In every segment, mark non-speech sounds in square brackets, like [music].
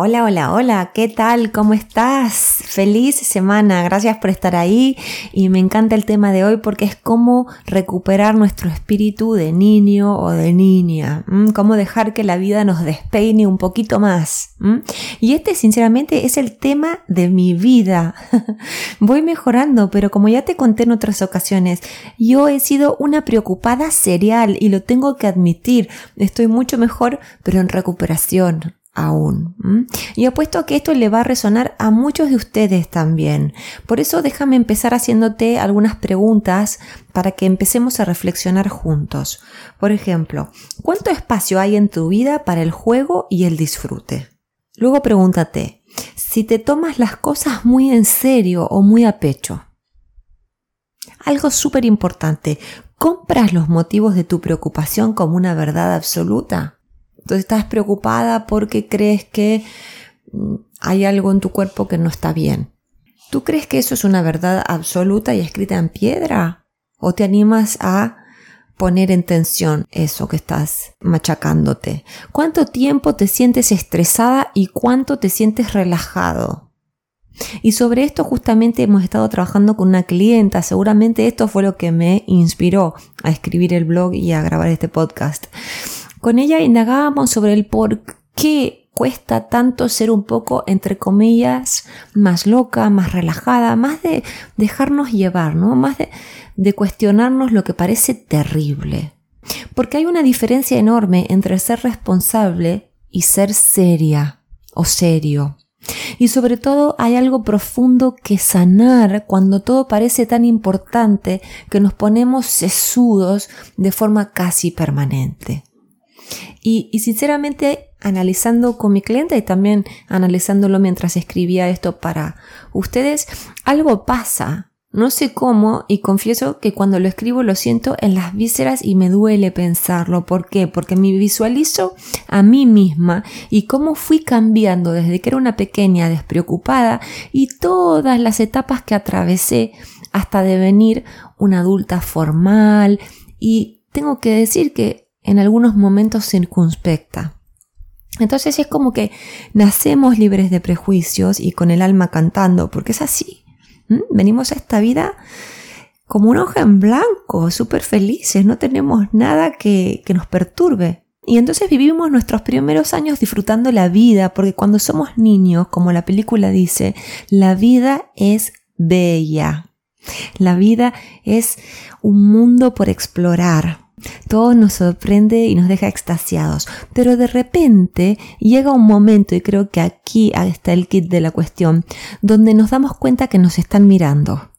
Hola, hola, hola, ¿qué tal? ¿Cómo estás? Feliz semana, gracias por estar ahí y me encanta el tema de hoy porque es cómo recuperar nuestro espíritu de niño o de niña, cómo dejar que la vida nos despeine un poquito más. Y este sinceramente es el tema de mi vida. [laughs] Voy mejorando, pero como ya te conté en otras ocasiones, yo he sido una preocupada serial y lo tengo que admitir, estoy mucho mejor, pero en recuperación aún. Y apuesto que esto le va a resonar a muchos de ustedes también. Por eso déjame empezar haciéndote algunas preguntas para que empecemos a reflexionar juntos. Por ejemplo, ¿cuánto espacio hay en tu vida para el juego y el disfrute? Luego pregúntate, si te tomas las cosas muy en serio o muy a pecho. Algo súper importante, ¿compras los motivos de tu preocupación como una verdad absoluta? Entonces estás preocupada porque crees que mm, hay algo en tu cuerpo que no está bien. ¿Tú crees que eso es una verdad absoluta y escrita en piedra? ¿O te animas a poner en tensión eso que estás machacándote? ¿Cuánto tiempo te sientes estresada y cuánto te sientes relajado? Y sobre esto justamente hemos estado trabajando con una clienta, seguramente esto fue lo que me inspiró a escribir el blog y a grabar este podcast. Con ella indagábamos sobre el por qué cuesta tanto ser un poco, entre comillas, más loca, más relajada, más de dejarnos llevar, ¿no? Más de, de cuestionarnos lo que parece terrible. Porque hay una diferencia enorme entre ser responsable y ser seria o serio. Y sobre todo hay algo profundo que sanar cuando todo parece tan importante que nos ponemos sesudos de forma casi permanente. Y, sinceramente, analizando con mi cliente y también analizándolo mientras escribía esto para ustedes, algo pasa. No sé cómo y confieso que cuando lo escribo lo siento en las vísceras y me duele pensarlo. ¿Por qué? Porque me visualizo a mí misma y cómo fui cambiando desde que era una pequeña despreocupada y todas las etapas que atravesé hasta devenir una adulta formal y tengo que decir que en algunos momentos circunspecta. Entonces es como que nacemos libres de prejuicios y con el alma cantando, porque es así. Venimos a esta vida como una hoja en blanco, súper felices, no tenemos nada que, que nos perturbe. Y entonces vivimos nuestros primeros años disfrutando la vida, porque cuando somos niños, como la película dice, la vida es bella. La vida es un mundo por explorar. Todo nos sorprende y nos deja extasiados, pero de repente llega un momento, y creo que aquí está el kit de la cuestión, donde nos damos cuenta que nos están mirando.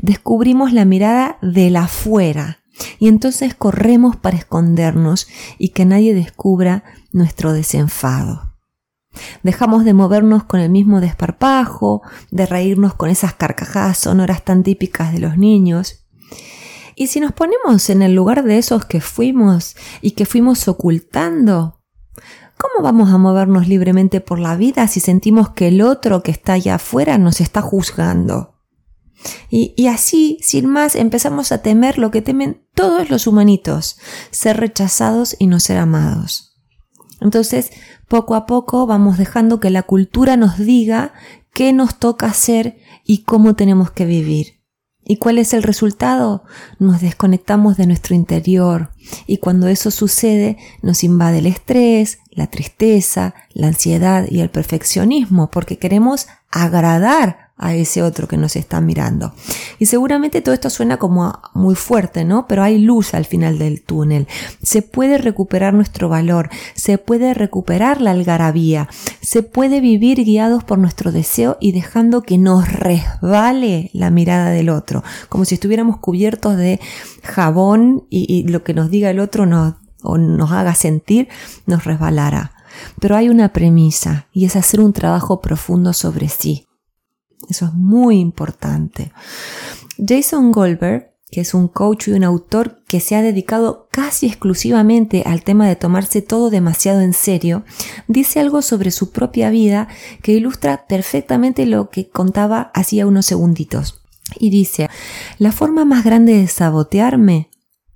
Descubrimos la mirada de la afuera y entonces corremos para escondernos y que nadie descubra nuestro desenfado. Dejamos de movernos con el mismo desparpajo, de reírnos con esas carcajadas sonoras tan típicas de los niños, y si nos ponemos en el lugar de esos que fuimos y que fuimos ocultando, ¿cómo vamos a movernos libremente por la vida si sentimos que el otro que está allá afuera nos está juzgando? Y, así, sin más, empezamos a temer lo que temen todos los humanitos, ser rechazados y no ser amados. Entonces, poco a poco vamos dejando que la cultura nos diga qué nos toca hacer y cómo tenemos que vivir. ¿Y cuál es el resultado? Nos desconectamos de nuestro interior y cuando eso sucede nos invade el estrés, la tristeza, la ansiedad y el perfeccionismo porque queremos agradar a ese otro que nos está mirando. Y seguramente todo esto suena como muy fuerte, ¿no? Pero hay luz al final del túnel. Se puede recuperar nuestro valor, se puede recuperar la algarabía, se puede vivir guiados por nuestro deseo y dejando que nos resbale la mirada del otro, como si estuviéramos cubiertos de jabón y, lo que nos diga el otro nos, o nos haga sentir nos resbalará. Pero hay una premisa y es hacer un trabajo profundo sobre sí eso es muy importante. Jason Goldberg, que es un coach y un autor que se ha dedicado casi exclusivamente al tema de tomarse todo demasiado en serio, dice algo sobre su propia vida que ilustra perfectamente lo que contaba hacía unos segunditos. Y dice, la forma más grande de sabotearme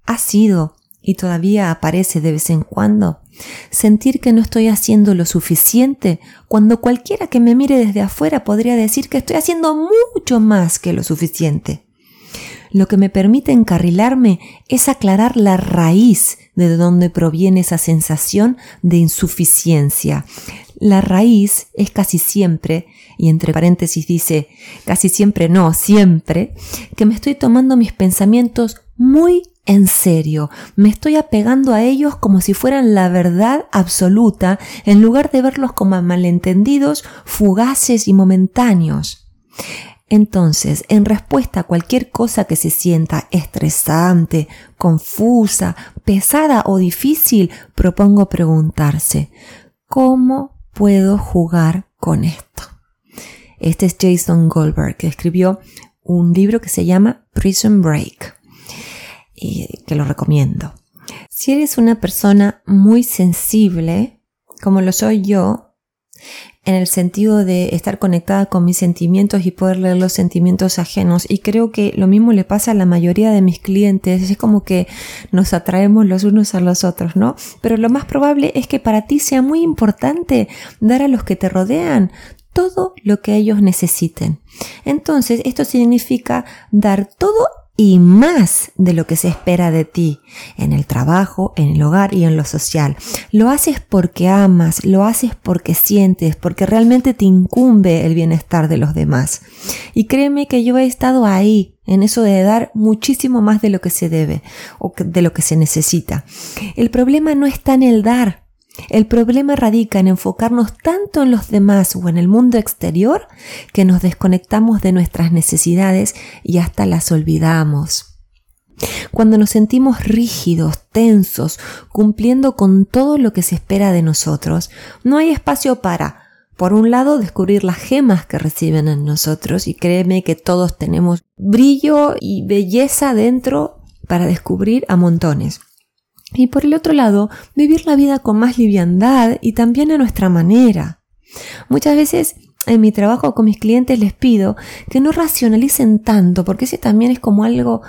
ha sido, y todavía aparece de vez en cuando, Sentir que no estoy haciendo lo suficiente cuando cualquiera que me mire desde afuera podría decir que estoy haciendo mucho más que lo suficiente. Lo que me permite encarrilarme es aclarar la raíz de donde proviene esa sensación de insuficiencia. La raíz es casi siempre, y entre paréntesis dice, casi siempre no, siempre, que me estoy tomando mis pensamientos muy en serio, me estoy apegando a ellos como si fueran la verdad absoluta, en lugar de verlos como malentendidos, fugaces y momentáneos. Entonces, en respuesta a cualquier cosa que se sienta estresante, confusa, pesada o difícil, propongo preguntarse, ¿cómo puedo jugar con esto? Este es Jason Goldberg, que escribió un libro que se llama Prison Break, y que lo recomiendo. Si eres una persona muy sensible, como lo soy yo, en el sentido de estar conectada con mis sentimientos y poder leer los sentimientos ajenos. Y creo que lo mismo le pasa a la mayoría de mis clientes. Es como que nos atraemos los unos a los otros, ¿no? Pero lo más probable es que para ti sea muy importante dar a los que te rodean todo lo que ellos necesiten. Entonces, esto significa dar todo y más de lo que se espera de ti en el trabajo, en el hogar y en lo social. Lo haces porque amas, lo haces porque sientes, porque realmente te incumbe el bienestar de los demás. Y créeme que yo he estado ahí en eso de dar muchísimo más de lo que se debe o de lo que se necesita. El problema no está en el dar, el problema radica en enfocarnos tanto en los demás o en el mundo exterior que nos desconectamos de nuestras necesidades y hasta las olvidamos. Cuando nos sentimos rígidos, tensos, cumpliendo con todo lo que se espera de nosotros, no hay espacio para, por un lado, descubrir las gemas que reciben en nosotros, y créeme que todos tenemos brillo y belleza dentro para descubrir a montones. Y por el otro lado, vivir la vida con más liviandad y también a nuestra manera. Muchas veces en mi trabajo con mis clientes les pido que no racionalicen tanto, porque ese también es como algo,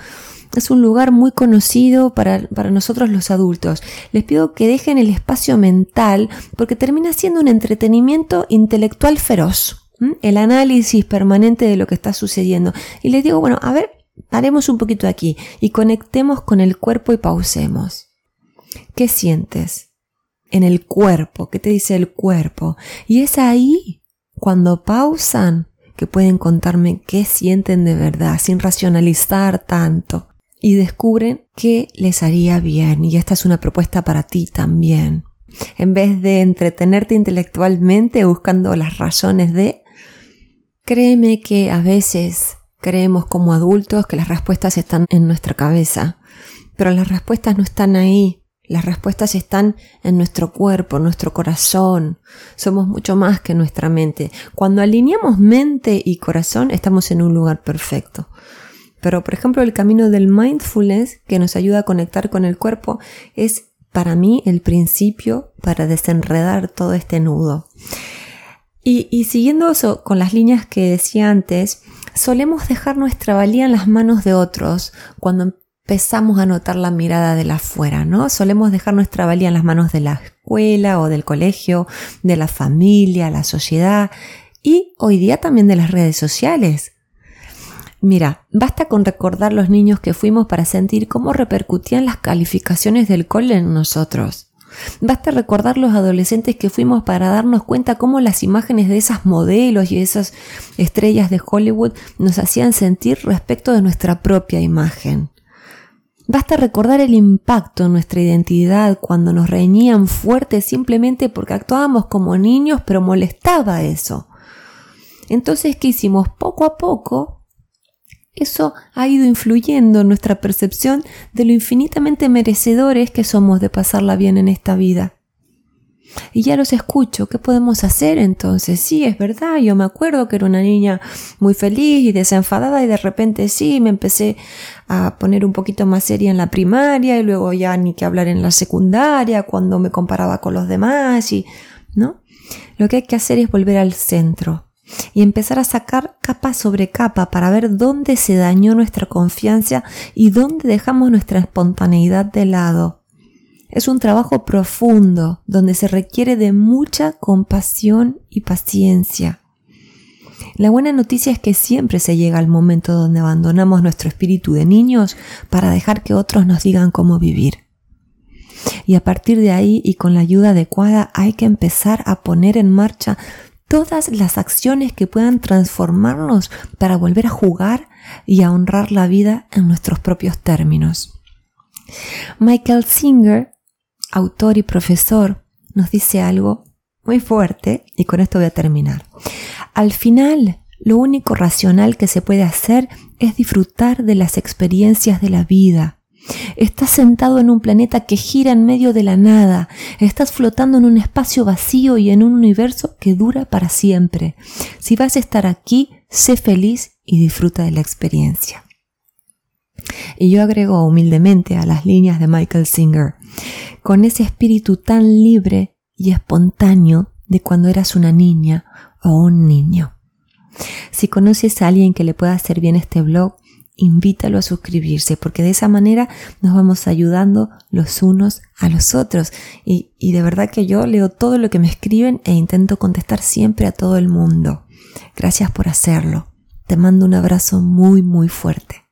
es un lugar muy conocido para, para nosotros los adultos. Les pido que dejen el espacio mental, porque termina siendo un entretenimiento intelectual feroz, el análisis permanente de lo que está sucediendo. Y les digo, bueno, a ver, paremos un poquito aquí y conectemos con el cuerpo y pausemos. ¿Qué sientes? En el cuerpo, ¿qué te dice el cuerpo? Y es ahí, cuando pausan, que pueden contarme qué sienten de verdad, sin racionalizar tanto. Y descubren qué les haría bien. Y esta es una propuesta para ti también. En vez de entretenerte intelectualmente buscando las razones de, créeme que a veces creemos como adultos que las respuestas están en nuestra cabeza, pero las respuestas no están ahí. Las respuestas están en nuestro cuerpo, en nuestro corazón. Somos mucho más que nuestra mente. Cuando alineamos mente y corazón, estamos en un lugar perfecto. Pero, por ejemplo, el camino del mindfulness, que nos ayuda a conectar con el cuerpo, es para mí el principio para desenredar todo este nudo. Y, y siguiendo eso con las líneas que decía antes, solemos dejar nuestra valía en las manos de otros cuando empezamos a notar la mirada de la afuera, ¿no? Solemos dejar nuestra valía en las manos de la escuela o del colegio, de la familia, la sociedad y hoy día también de las redes sociales. Mira, basta con recordar los niños que fuimos para sentir cómo repercutían las calificaciones del cole en nosotros. Basta recordar los adolescentes que fuimos para darnos cuenta cómo las imágenes de esas modelos y esas estrellas de Hollywood nos hacían sentir respecto de nuestra propia imagen. Basta recordar el impacto en nuestra identidad cuando nos reñían fuerte simplemente porque actuábamos como niños, pero molestaba eso. Entonces, ¿qué hicimos? Poco a poco, eso ha ido influyendo en nuestra percepción de lo infinitamente merecedores que somos de pasarla bien en esta vida. Y ya los escucho, ¿qué podemos hacer entonces? Sí, es verdad, yo me acuerdo que era una niña muy feliz y desenfadada y de repente sí, me empecé a poner un poquito más seria en la primaria y luego ya ni que hablar en la secundaria cuando me comparaba con los demás y, ¿no? Lo que hay que hacer es volver al centro y empezar a sacar capa sobre capa para ver dónde se dañó nuestra confianza y dónde dejamos nuestra espontaneidad de lado Es un trabajo profundo donde se requiere de mucha compasión y paciencia. La buena noticia es que siempre se llega al momento donde abandonamos nuestro espíritu de niños para dejar que otros nos digan cómo vivir. Y a partir de ahí y con la ayuda adecuada hay que empezar a poner en marcha todas las acciones que puedan transformarnos para volver a jugar y a honrar la vida en nuestros propios términos. Michael Singer, autor y profesor, nos dice algo muy fuerte y con esto voy a terminar. Al final, lo único racional que se puede hacer es disfrutar de las experiencias de la vida. Estás sentado en un planeta que gira en medio de la nada. Estás flotando en un espacio vacío y en un universo que dura para siempre. Si vas a estar aquí, sé feliz y disfruta de la experiencia. Y yo agrego humildemente a las líneas de Michael Singer, con ese espíritu tan libre y espontáneo de cuando eras una niña o un niño. Si conoces a alguien que le pueda hacer bien este blog, invítalo a suscribirse, porque de esa manera nos vamos ayudando los unos a los otros. Y, y, de verdad que yo leo todo lo que me escriben e intento contestar siempre a todo el mundo. Gracias por hacerlo. Te mando un abrazo muy, muy fuerte.